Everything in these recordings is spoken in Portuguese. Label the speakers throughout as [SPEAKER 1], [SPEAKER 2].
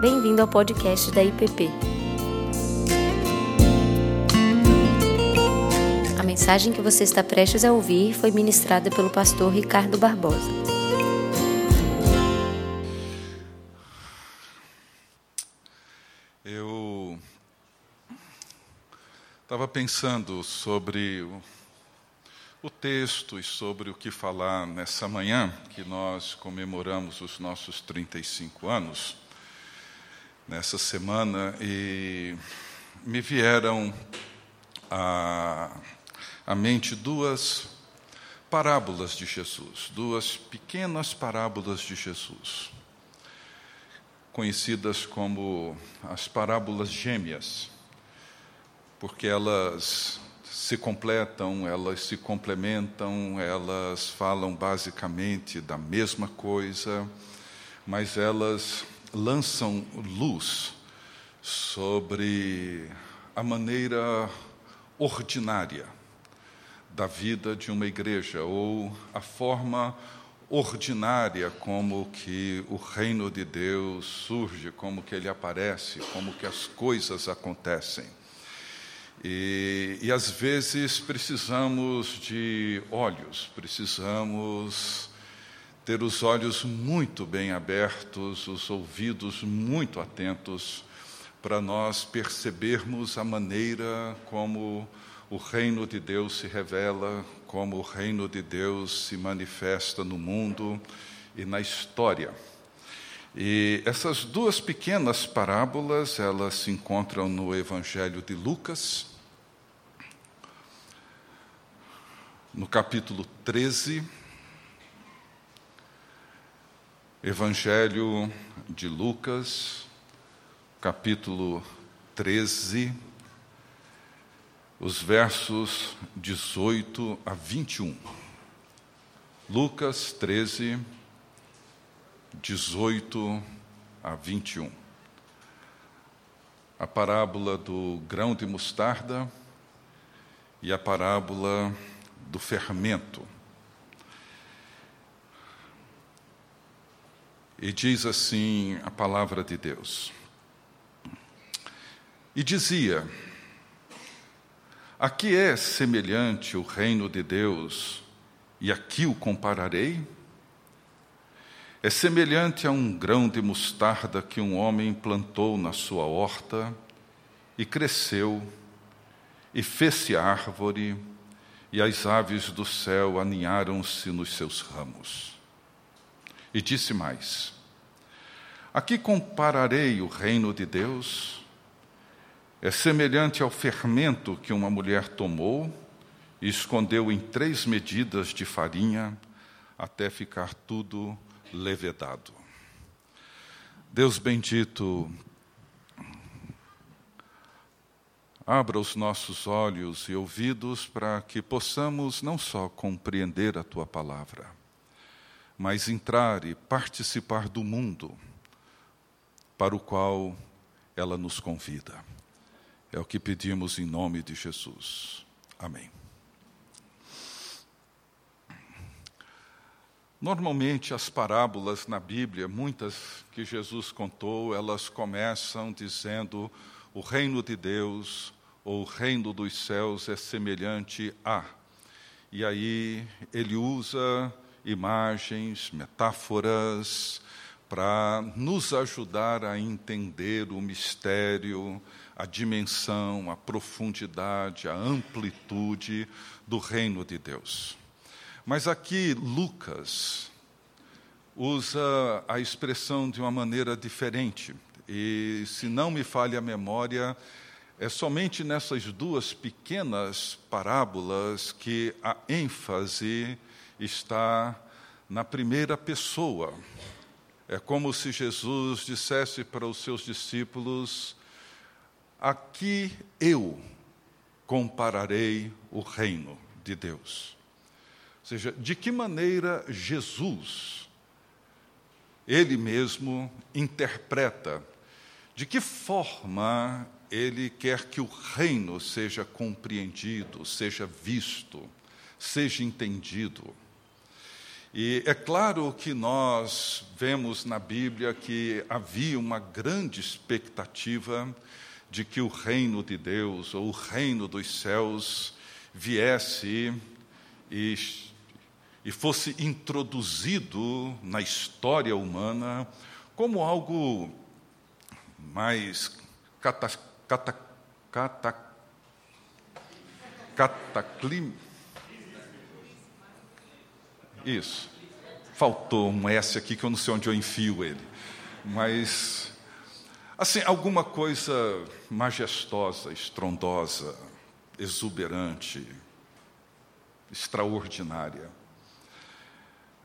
[SPEAKER 1] Bem-vindo ao podcast da IPP. A mensagem que você está prestes a ouvir foi ministrada pelo pastor Ricardo Barbosa.
[SPEAKER 2] Eu estava pensando sobre o, o texto e sobre o que falar nessa manhã, que nós comemoramos os nossos 35 anos, nessa semana, e me vieram à, à mente duas parábolas de Jesus, duas pequenas parábolas de Jesus, conhecidas como as parábolas gêmeas, porque elas se completam, elas se complementam, elas falam basicamente da mesma coisa, mas elas lançam luz sobre a maneira ordinária da vida de uma igreja ou a forma ordinária como que o reino de Deus surge, como que ele aparece, como que as coisas acontecem. E, e às vezes precisamos de olhos, precisamos ter os olhos muito bem abertos, os ouvidos muito atentos, para nós percebermos a maneira como o reino de Deus se revela, como o reino de Deus se manifesta no mundo e na história. E essas duas pequenas parábolas, elas se encontram no Evangelho de Lucas, no capítulo 13, Evangelho de Lucas, capítulo 13, os versos 18 a 21. Lucas 13, 18 a 21. A parábola do grão de mostarda e a parábola do fermento. E diz assim a palavra de Deus. E dizia: A que é semelhante o reino de Deus, e a que o compararei? É semelhante a um grão de mostarda que um homem plantou na sua horta, e cresceu, e fez-se árvore, e as aves do céu aninharam-se nos seus ramos. E disse mais: A que compararei o reino de Deus? É semelhante ao fermento que uma mulher tomou e escondeu em três medidas de farinha até ficar tudo levedado. Deus bendito, abra os nossos olhos e ouvidos para que possamos não só compreender a tua palavra, mas entrar e participar do mundo para o qual ela nos convida. É o que pedimos em nome de Jesus. Amém. Normalmente, as parábolas na Bíblia, muitas que Jesus contou, elas começam dizendo: o reino de Deus ou o reino dos céus é semelhante a. E aí ele usa imagens, metáforas, para nos ajudar a entender o mistério, a dimensão, a profundidade, a amplitude do reino de Deus. Mas aqui Lucas usa a expressão de uma maneira diferente. E, se não me falha a memória, é somente nessas duas pequenas parábolas que a ênfase está na primeira pessoa. É como se Jesus dissesse para os seus discípulos: Aqui eu compararei o reino de Deus. Ou seja, de que maneira Jesus, ele mesmo, interpreta, de que forma ele quer que o reino seja compreendido, seja visto, seja entendido. E é claro que nós vemos na Bíblia que havia uma grande expectativa de que o reino de Deus, ou o reino dos céus, viesse e, e fosse introduzido na história humana como algo mais cata, cata, cata, cataclim. Isso. Faltou um S aqui que eu não sei onde eu enfio ele. Mas, assim, alguma coisa majestosa, estrondosa, exuberante, extraordinária.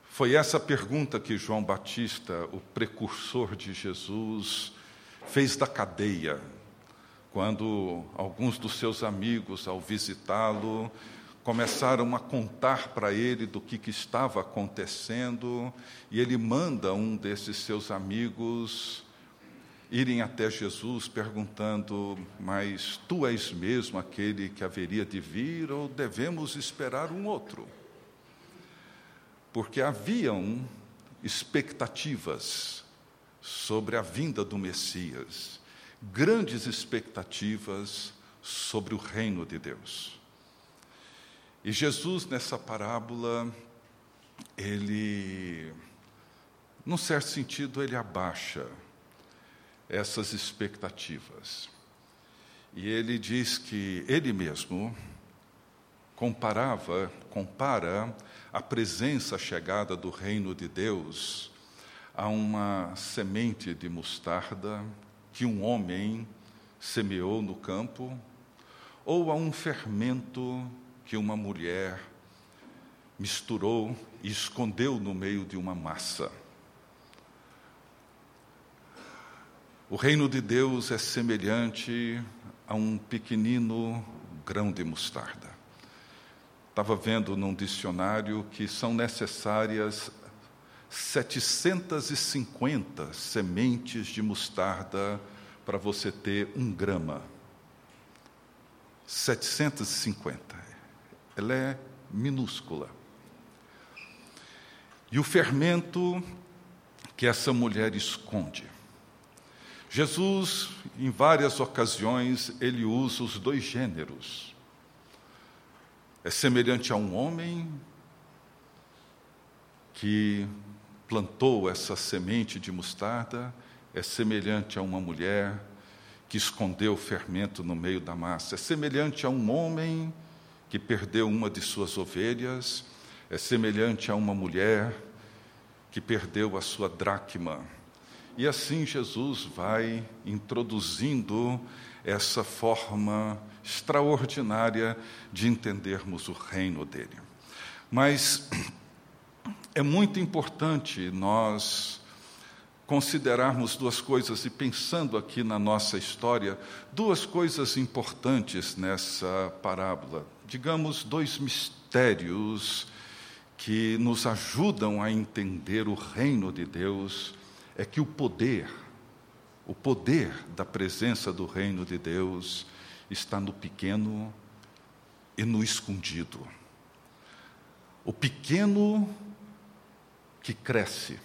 [SPEAKER 2] Foi essa pergunta que João Batista, o precursor de Jesus, fez da cadeia, quando alguns dos seus amigos, ao visitá-lo, começaram a contar para ele do que, que, estava acontecendo, e ele manda um desses seus amigos irem até Jesus perguntando: Mas tu és mesmo aquele que haveria de vir, ou devemos esperar um outro? Porque haviam expectativas sobre a vinda do Messias, grandes expectativas sobre o reino de Deus. E Jesus, nessa parábola, ele, num certo sentido, ele abaixa essas expectativas. E ele diz que ele mesmo comparava, compara a presença chegada do reino de Deus a uma semente de mostarda que um homem semeou no campo, ou a um fermento que uma mulher misturou e escondeu no meio de uma massa. O reino de Deus é semelhante a um pequenino grão de mostarda. Estava vendo num dicionário que são necessárias 750 sementes de mostarda para você ter um grama. 750. Ela é minúscula. E o fermento que essa mulher esconde. Jesus, em várias ocasiões, ele usa os dois gêneros. É semelhante a um homem que plantou essa semente de mostarda é semelhante a uma mulher que escondeu o fermento no meio da massa, é semelhante a um homem que perdeu uma de suas ovelhas, é semelhante a uma mulher que perdeu a sua dracma. E assim Jesus vai introduzindo essa forma extraordinária de entendermos o reino dele. Mas é muito importante nós considerarmos duas coisas, e pensando aqui na nossa história, duas coisas importantes nessa parábola. Digamos, dois mistérios que nos ajudam a entender o reino de Deus é que o poder, o poder da presença do reino de Deus está no pequeno e no escondido. O pequeno que cresce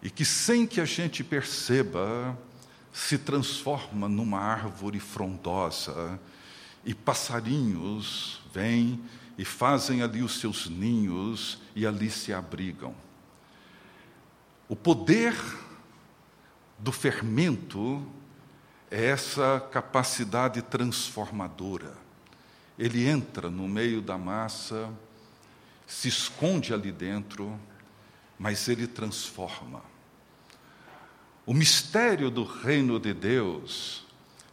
[SPEAKER 2] e que, sem que a gente perceba, se transforma numa árvore frondosa e passarinhos vêm e fazem ali os seus ninhos e ali se abrigam. O poder do fermento é essa capacidade transformadora. Ele entra no meio da massa se esconde ali dentro, mas ele transforma. O mistério do reino de Deus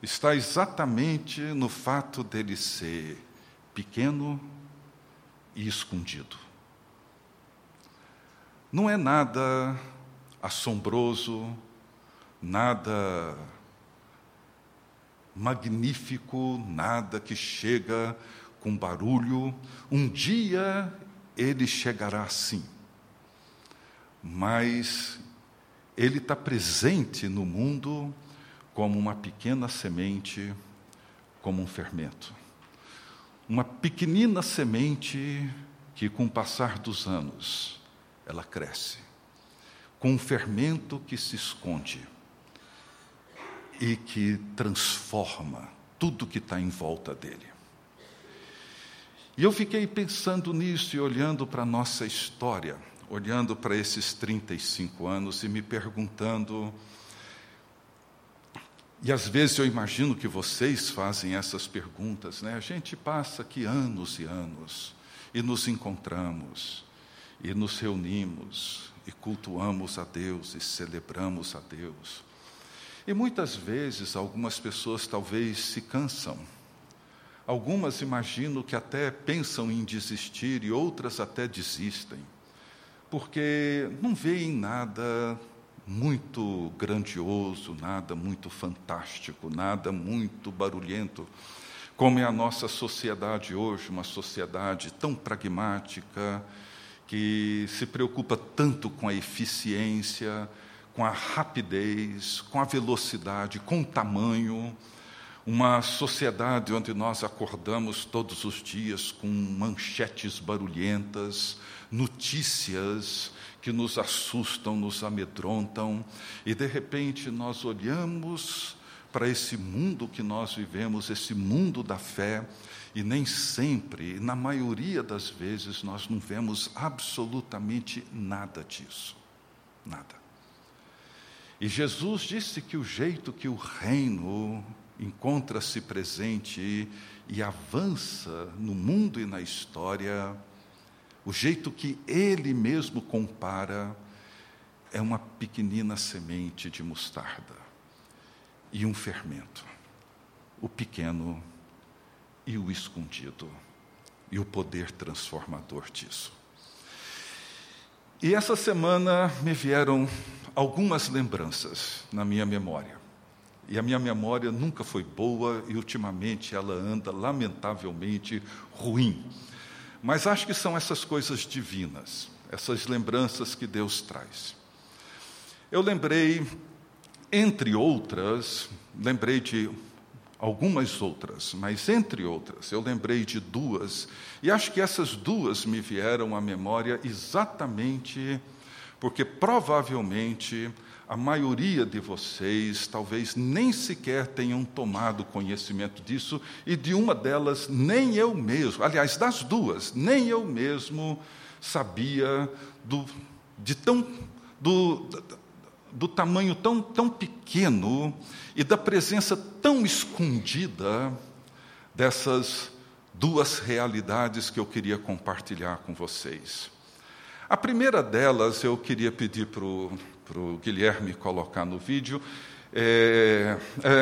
[SPEAKER 2] está exatamente no fato dele ser pequeno e escondido. Não é nada assombroso, nada magnífico, nada que chega com barulho. Um dia ele chegará sim, mas ele está presente no mundo como uma pequena semente, como um fermento. Uma pequenina semente que, com o passar dos anos, ela cresce, com um fermento que se esconde e que transforma tudo que está em volta dele. E eu fiquei pensando nisso e olhando para a nossa história, olhando para esses 35 anos e me perguntando. E às vezes eu imagino que vocês fazem essas perguntas, né? A gente passa aqui anos e anos e nos encontramos e nos reunimos e cultuamos a Deus e celebramos a Deus. E muitas vezes algumas pessoas talvez se cansam. Algumas imagino que até pensam em desistir e outras até desistem, porque não veem nada muito grandioso, nada muito fantástico, nada muito barulhento, como é a nossa sociedade hoje, uma sociedade tão pragmática, que se preocupa tanto com a eficiência, com a rapidez, com a velocidade, com o tamanho. Uma sociedade onde nós acordamos todos os dias com manchetes barulhentas, notícias que nos assustam, nos amedrontam, e de repente nós olhamos para esse mundo que nós vivemos, esse mundo da fé, e nem sempre, na maioria das vezes, nós não vemos absolutamente nada disso. Nada. E Jesus disse que o jeito que o reino encontra-se presente e avança no mundo e na história, o jeito que ele mesmo compara, é uma pequenina semente de mostarda e um fermento, o pequeno e o escondido, e o poder transformador disso. E essa semana me vieram algumas lembranças na minha memória. E a minha memória nunca foi boa e ultimamente ela anda lamentavelmente ruim. Mas acho que são essas coisas divinas, essas lembranças que Deus traz. Eu lembrei entre outras, lembrei de algumas outras, mas entre outras, eu lembrei de duas, e acho que essas duas me vieram à memória exatamente porque provavelmente a maioria de vocês talvez nem sequer tenham tomado conhecimento disso, e de uma delas nem eu mesmo, aliás, das duas, nem eu mesmo sabia do, de tão, do, do tamanho tão, tão pequeno e da presença tão escondida dessas duas realidades que eu queria compartilhar com vocês. A primeira delas eu queria pedir para o Guilherme colocar no vídeo. É,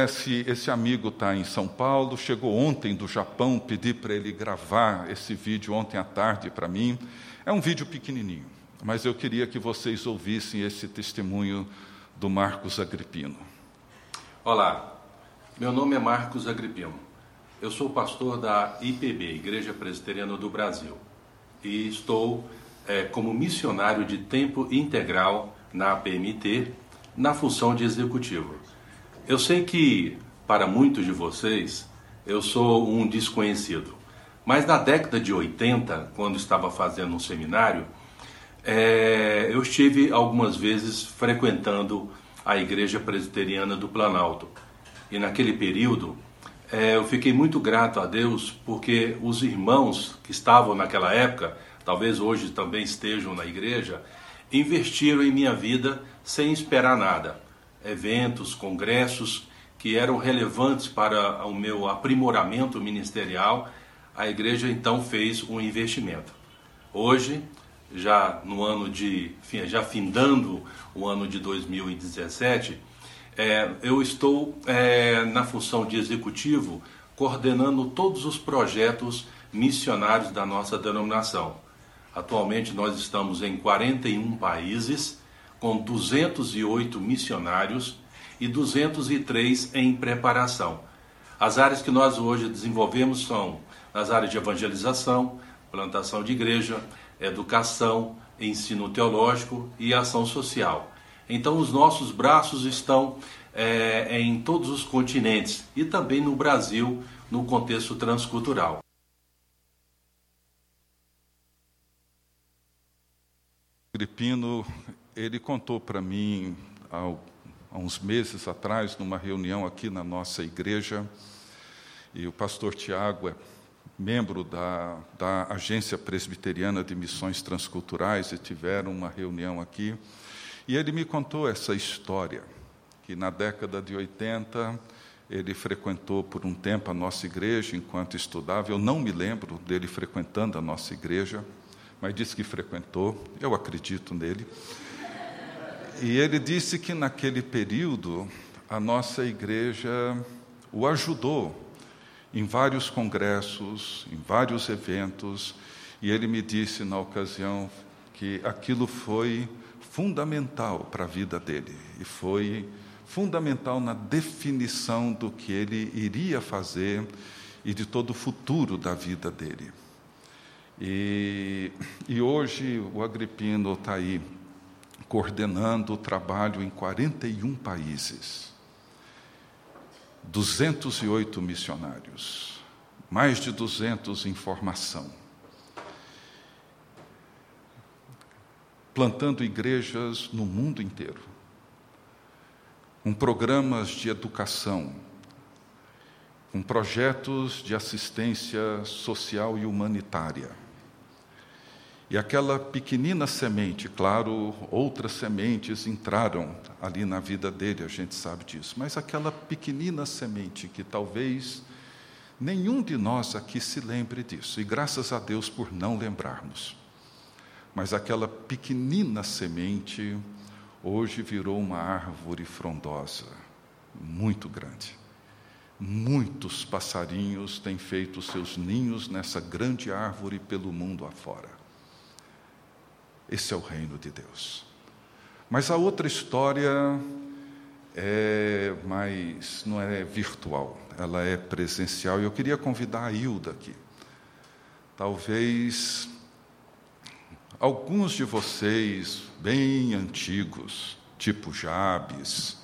[SPEAKER 2] esse, esse amigo está em São Paulo, chegou ontem do Japão, pedi para ele gravar esse vídeo ontem à tarde para mim. É um vídeo pequenininho mas eu queria que vocês ouvissem esse testemunho do Marcos Agripino.
[SPEAKER 3] Olá, meu nome é Marcos Agripino. Eu sou pastor da IPB, Igreja Presbiteriana do Brasil, e estou é, como missionário de tempo integral na APMT, na função de executivo. Eu sei que, para muitos de vocês, eu sou um desconhecido, mas na década de 80, quando estava fazendo um seminário, é, eu estive algumas vezes frequentando a Igreja Presbiteriana do Planalto. E naquele período, é, eu fiquei muito grato a Deus porque os irmãos que estavam naquela época, talvez hoje também estejam na igreja, investiram em minha vida sem esperar nada. Eventos, congressos que eram relevantes para o meu aprimoramento ministerial, a igreja então fez um investimento. Hoje, já no ano de, já findando o ano de 2017, é, eu estou é, na função de executivo coordenando todos os projetos missionários da nossa denominação. Atualmente nós estamos em 41 países, com 208 missionários e 203 em preparação. As áreas que nós hoje desenvolvemos são nas áreas de evangelização, plantação de igreja, educação, ensino teológico e ação social. Então, os nossos braços estão é, em todos os continentes e também no Brasil, no contexto transcultural.
[SPEAKER 2] Gripino, ele contou para mim há, há uns meses atrás, numa reunião aqui na nossa igreja, e o pastor Tiago é membro da, da Agência Presbiteriana de Missões Transculturais e tiveram uma reunião aqui. E ele me contou essa história, que na década de 80 ele frequentou por um tempo a nossa igreja enquanto estudava. Eu não me lembro dele frequentando a nossa igreja, mas disse que frequentou, eu acredito nele. E ele disse que naquele período a nossa igreja o ajudou em vários congressos, em vários eventos, e ele me disse na ocasião que aquilo foi fundamental para a vida dele e foi fundamental na definição do que ele iria fazer e de todo o futuro da vida dele. E, e hoje o Agripino está aí coordenando o trabalho em 41 países. 208 missionários, mais de 200 em formação, plantando igrejas no mundo inteiro, com programas de educação, com projetos de assistência social e humanitária e aquela pequenina semente, claro, outras sementes entraram ali na vida dele, a gente sabe disso, mas aquela pequenina semente que talvez nenhum de nós aqui se lembre disso, e graças a Deus por não lembrarmos. Mas aquela pequenina semente hoje virou uma árvore frondosa, muito grande. Muitos passarinhos têm feito seus ninhos nessa grande árvore pelo mundo afora. Esse é o reino de Deus. Mas a outra história é mais, não é virtual, ela é presencial. E eu queria convidar a Hilda aqui. Talvez alguns de vocês, bem antigos, tipo Jabes,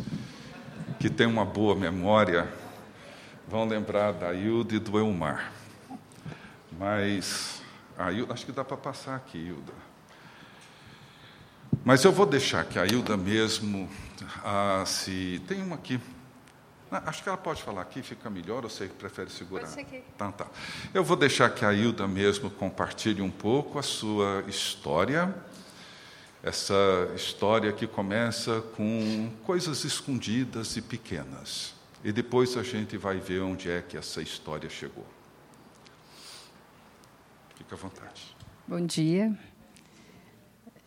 [SPEAKER 2] que tem uma boa memória, vão lembrar da Hilda e do Elmar. Mas a Hilda, acho que dá para passar aqui, Hilda. Mas eu vou deixar que a Hilda mesmo, ah, se tem uma aqui, ah, acho que ela pode falar aqui, fica melhor, ou você prefere segurar? Pode
[SPEAKER 4] ser aqui.
[SPEAKER 2] Tá, tá. Eu vou deixar que a Hilda mesmo compartilhe um pouco a sua história, essa história que começa com coisas escondidas e pequenas. E depois a gente vai ver onde é que essa história chegou. Fique à vontade.
[SPEAKER 4] Bom dia.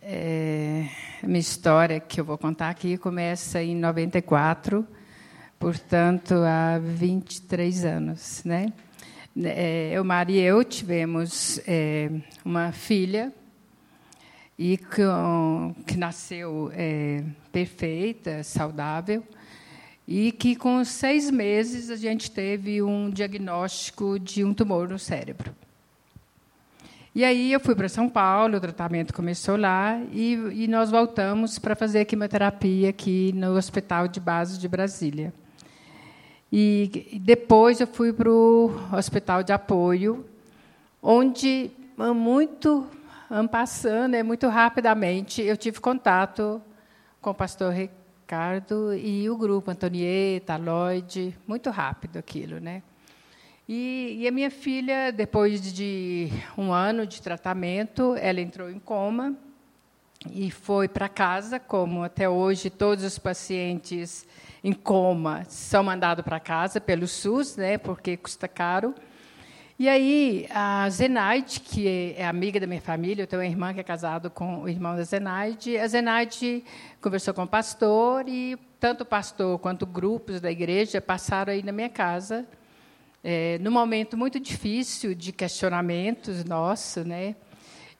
[SPEAKER 4] É, a minha história que eu vou contar aqui começa em 94, portanto, há 23 anos. Né? É, eu, Maria e eu tivemos é, uma filha e que nasceu é, perfeita, saudável, e que com seis meses a gente teve um diagnóstico de um tumor no cérebro. E aí eu fui para São Paulo, o tratamento começou lá, e, e nós voltamos para fazer quimioterapia aqui no Hospital de Base de Brasília. E depois eu fui para o Hospital de Apoio, onde, muito passando, né, muito rapidamente, eu tive contato com o pastor Ricardo e o grupo Antonieta, Lloyd, muito rápido aquilo, né? E, e, a minha filha, depois de um ano de tratamento, ela entrou em coma e foi para casa, como até hoje todos os pacientes em coma são mandados para casa pelo SUS, né, porque custa caro. E aí a Zenaide, que é amiga da minha família, eu tenho uma irmã que é casada com o irmão da Zenaide, a Zenaide conversou com o pastor e tanto o pastor quanto grupos da igreja passaram aí na minha casa é, num momento muito difícil de questionamentos nosso, né?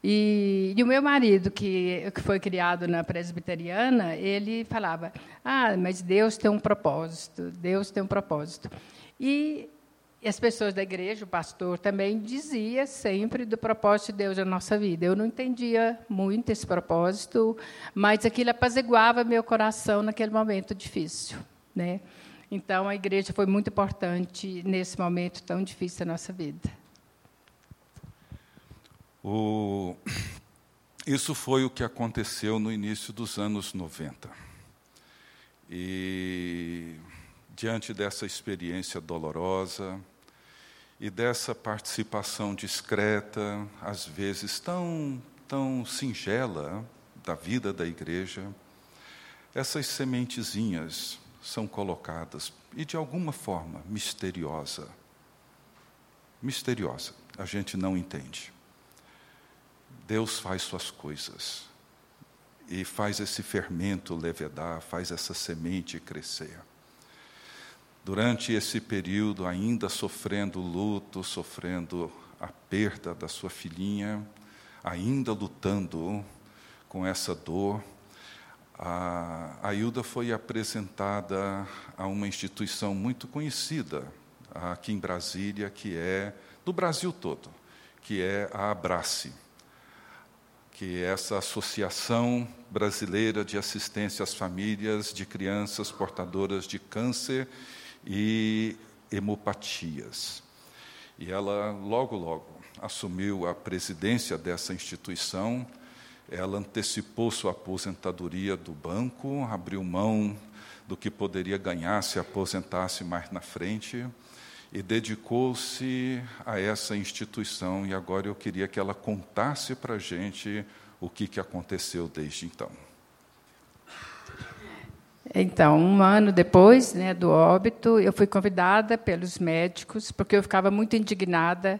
[SPEAKER 4] E, e, o meu marido, que, que foi criado na presbiteriana, ele falava: Ah, mas Deus tem um propósito, Deus tem um propósito. E as pessoas da igreja, o pastor também dizia sempre do propósito de Deus na nossa vida. Eu não entendia muito esse propósito, mas aquilo apaziguava meu coração naquele momento difícil, né? Então, a igreja foi muito importante nesse momento tão difícil da nossa vida.
[SPEAKER 2] O... Isso foi o que aconteceu no início dos anos 90. E, diante dessa experiência dolorosa e dessa participação discreta, às vezes tão, tão singela, da vida da igreja, essas sementezinhas são colocadas e, de alguma forma, misteriosa. Misteriosa, a gente não entende. Deus faz suas coisas e faz esse fermento levedar, faz essa semente crescer. Durante esse período, ainda sofrendo luto, sofrendo a perda da sua filhinha, ainda lutando com essa dor, a, a Hilda foi apresentada a uma instituição muito conhecida aqui em Brasília, que é do Brasil todo, que é a Abrace que é essa Associação Brasileira de Assistência às Famílias de Crianças Portadoras de Câncer e Hemopatias. E ela, logo, logo, assumiu a presidência dessa instituição, ela antecipou sua aposentadoria do banco, abriu mão do que poderia ganhar se aposentasse mais na frente e dedicou-se a essa instituição. E agora eu queria que ela contasse para a gente o que, que aconteceu desde então.
[SPEAKER 4] Então, um ano depois né, do óbito, eu fui convidada pelos médicos, porque eu ficava muito indignada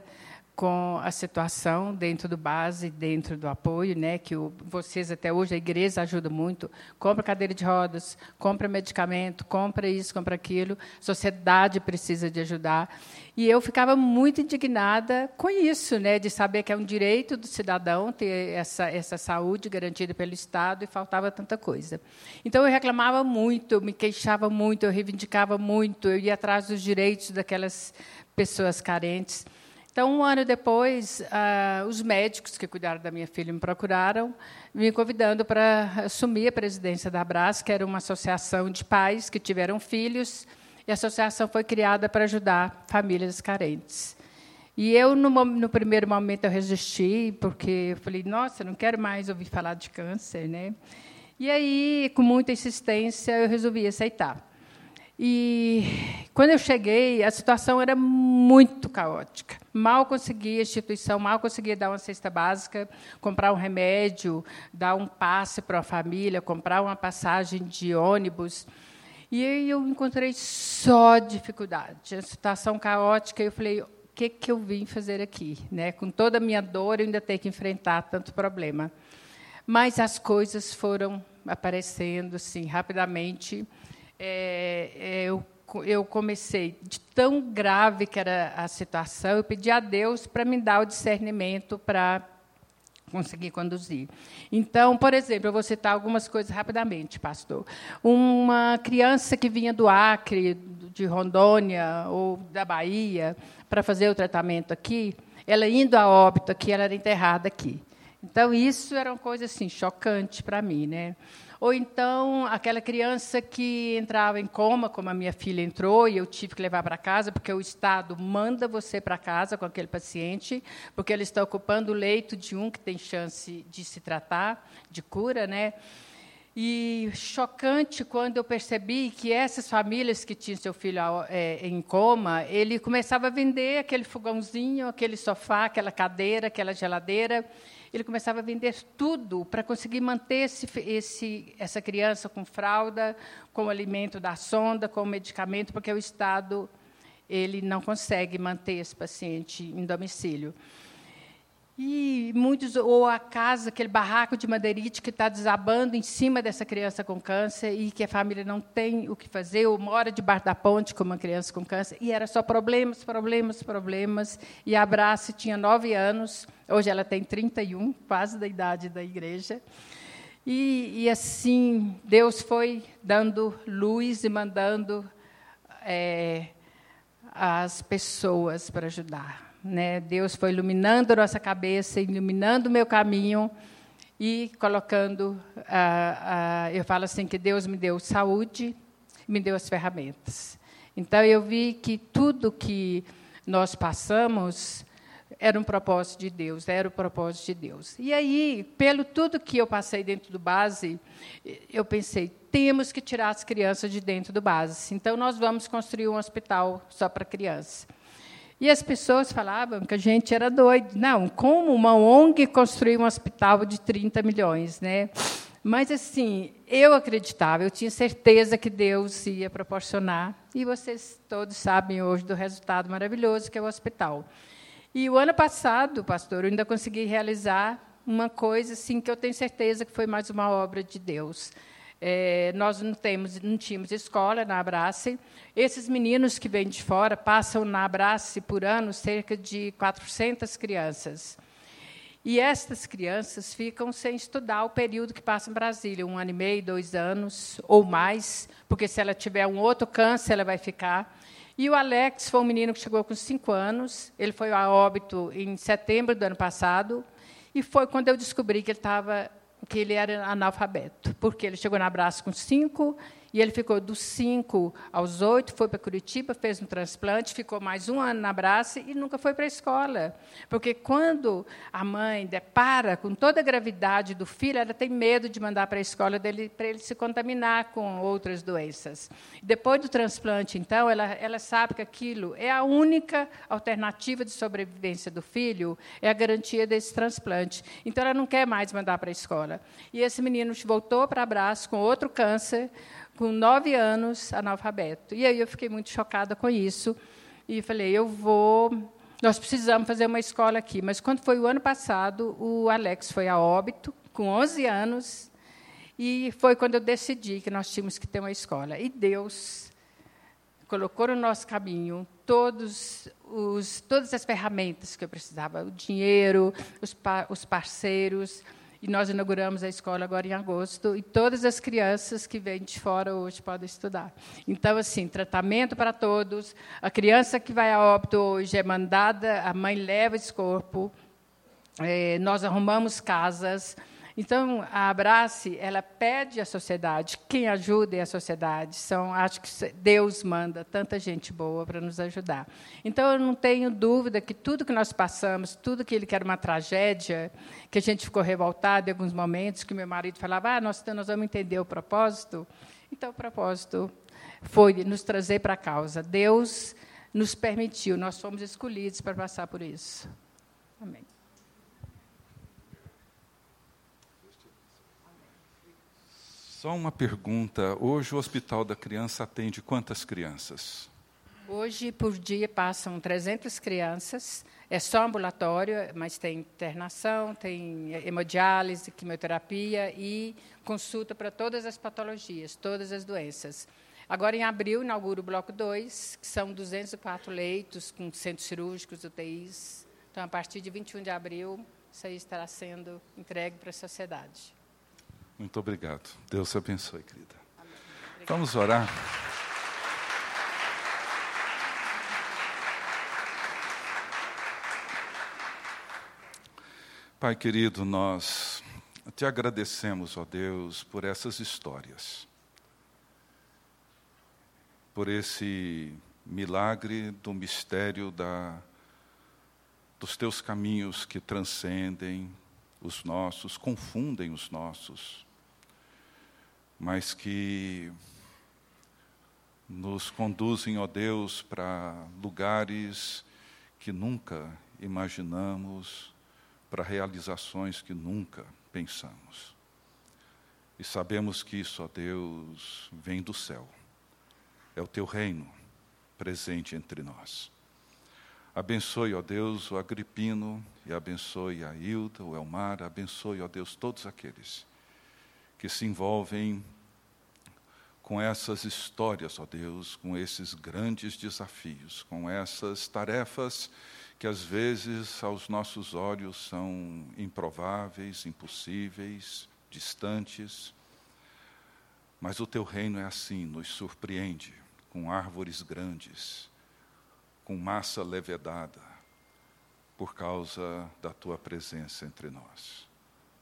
[SPEAKER 4] com a situação dentro do base, dentro do apoio, né, que o, vocês até hoje a igreja ajuda muito, compra cadeira de rodas, compra medicamento, compra isso, compra aquilo, sociedade precisa de ajudar. E eu ficava muito indignada com isso, né, de saber que é um direito do cidadão ter essa essa saúde garantida pelo Estado e faltava tanta coisa. Então eu reclamava muito, eu me queixava muito, eu reivindicava muito, eu ia atrás dos direitos daquelas pessoas carentes. Então, um ano depois, ah, os médicos que cuidaram da minha filha me procuraram, me convidando para assumir a presidência da Abras, que era uma associação de pais que tiveram filhos, e a associação foi criada para ajudar famílias carentes. E eu, no, no primeiro momento, eu resisti, porque eu falei, nossa, não quero mais ouvir falar de câncer. Né? E aí, com muita insistência, eu resolvi aceitar. E quando eu cheguei, a situação era muito caótica. Mal conseguia, a instituição mal conseguia dar uma cesta básica, comprar um remédio, dar um passe para a família, comprar uma passagem de ônibus. E aí eu encontrei só dificuldade. A situação caótica, eu falei, o que, que eu vim fazer aqui? Né? Com toda a minha dor, eu ainda tenho que enfrentar tanto problema. Mas as coisas foram aparecendo assim rapidamente é, é, eu, eu comecei, de tão grave que era a situação, eu pedi a Deus para me dar o discernimento para conseguir conduzir. Então, por exemplo, eu vou citar algumas coisas rapidamente, pastor. Uma criança que vinha do Acre, de Rondônia ou da Bahia para fazer o tratamento aqui, ela indo a óbito aqui, ela era enterrada aqui. Então, isso era uma coisa assim chocante para mim, né? Ou então aquela criança que entrava em coma, como a minha filha entrou, e eu tive que levar para casa, porque o Estado manda você para casa com aquele paciente, porque ele está ocupando o leito de um que tem chance de se tratar, de cura, né? E chocante quando eu percebi que essas famílias que tinham seu filho é, em coma, ele começava a vender aquele fogãozinho, aquele sofá, aquela cadeira, aquela geladeira, ele começava a vender tudo para conseguir manter esse, esse, essa criança com fralda, com alimento da sonda, com medicamento, porque o Estado ele não consegue manter esse paciente em domicílio. E muitos, ou a casa, aquele barraco de madeirite que está desabando em cima dessa criança com câncer e que a família não tem o que fazer, ou mora debaixo da ponte com uma criança com câncer, e era só problemas, problemas, problemas. E a Abrace tinha nove anos, hoje ela tem 31, quase da idade da igreja. E, e assim, Deus foi dando luz e mandando é, as pessoas para ajudar. Né? Deus foi iluminando a nossa cabeça, iluminando o meu caminho e colocando. Ah, ah, eu falo assim que Deus me deu saúde, me deu as ferramentas. Então eu vi que tudo que nós passamos era um propósito de Deus, era o propósito de Deus. E aí, pelo tudo que eu passei dentro do base, eu pensei, temos que tirar as crianças de dentro do base. Então, nós vamos construir um hospital só para crianças. E as pessoas falavam que a gente era doido. Não, como uma ONG construir um hospital de 30 milhões, né? Mas assim, eu acreditava, eu tinha certeza que Deus ia proporcionar, e vocês todos sabem hoje do resultado maravilhoso que é o hospital. E o ano passado, pastor, eu ainda consegui realizar uma coisa assim que eu tenho certeza que foi mais uma obra de Deus. É, nós não, temos, não tínhamos escola na Abrace. Esses meninos que vêm de fora passam na Abrace por ano cerca de 400 crianças. E estas crianças ficam sem estudar o período que passa em Brasília, um ano e meio, dois anos ou mais, porque se ela tiver um outro câncer, ela vai ficar. E o Alex foi um menino que chegou com cinco anos. Ele foi a óbito em setembro do ano passado. E foi quando eu descobri que ele estava que ele era analfabeto, porque ele chegou na Abraço com cinco e ele ficou dos 5 aos 8, foi para Curitiba, fez um transplante, ficou mais um ano na Brace e nunca foi para a escola. Porque quando a mãe depara com toda a gravidade do filho, ela tem medo de mandar para a escola dele para ele se contaminar com outras doenças. Depois do transplante, então, ela, ela sabe que aquilo é a única alternativa de sobrevivência do filho, é a garantia desse transplante. Então, ela não quer mais mandar para a escola. E esse menino voltou para Abraço com outro câncer, com nove anos, analfabeto. E aí eu fiquei muito chocada com isso. E falei, eu vou. Nós precisamos fazer uma escola aqui. Mas quando foi o ano passado, o Alex foi a óbito, com 11 anos, e foi quando eu decidi que nós tínhamos que ter uma escola. E Deus colocou no nosso caminho todos os, todas as ferramentas que eu precisava: o dinheiro, os, os parceiros e nós inauguramos a escola agora em agosto, e todas as crianças que vêm de fora hoje podem estudar. Então, assim, tratamento para todos. A criança que vai a óbito hoje é mandada, a mãe leva esse corpo, é, nós arrumamos casas, então, a Abrace, ela pede à sociedade, quem ajuda é a sociedade. São, acho que Deus manda tanta gente boa para nos ajudar. Então, eu não tenho dúvida que tudo que nós passamos, tudo que ele quer uma tragédia, que a gente ficou revoltado em alguns momentos, que meu marido falava, ah, nós, nós vamos entender o propósito. Então, o propósito foi nos trazer para a causa. Deus nos permitiu, nós fomos escolhidos para passar por isso. Amém.
[SPEAKER 2] Só uma pergunta. Hoje o Hospital da Criança atende quantas crianças?
[SPEAKER 4] Hoje, por dia, passam 300 crianças. É só ambulatório, mas tem internação, tem hemodiálise, quimioterapia e consulta para todas as patologias, todas as doenças. Agora, em abril, inaugura o bloco 2, que são 204 leitos com centros cirúrgicos, UTIs. Então, a partir de 21 de abril, isso aí estará sendo entregue para a sociedade.
[SPEAKER 2] Muito obrigado. Deus abençoe, querida. Vamos orar. Pai querido, nós te agradecemos, ó Deus, por essas histórias, por esse milagre do mistério da, dos teus caminhos que transcendem os nossos, confundem os nossos, mas que nos conduzem, ó Deus, para lugares que nunca imaginamos, para realizações que nunca pensamos. E sabemos que isso, ó Deus, vem do céu. É o teu reino presente entre nós. Abençoe, ó Deus, o Agripino e abençoe a Hilda, o Elmar, abençoe, ó Deus, todos aqueles que se envolvem com essas histórias, ó Deus, com esses grandes desafios, com essas tarefas que às vezes aos nossos olhos são improváveis, impossíveis, distantes. Mas o teu reino é assim, nos surpreende com árvores grandes com massa levedada, por causa da tua presença entre nós.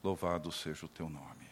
[SPEAKER 2] Louvado seja o teu nome.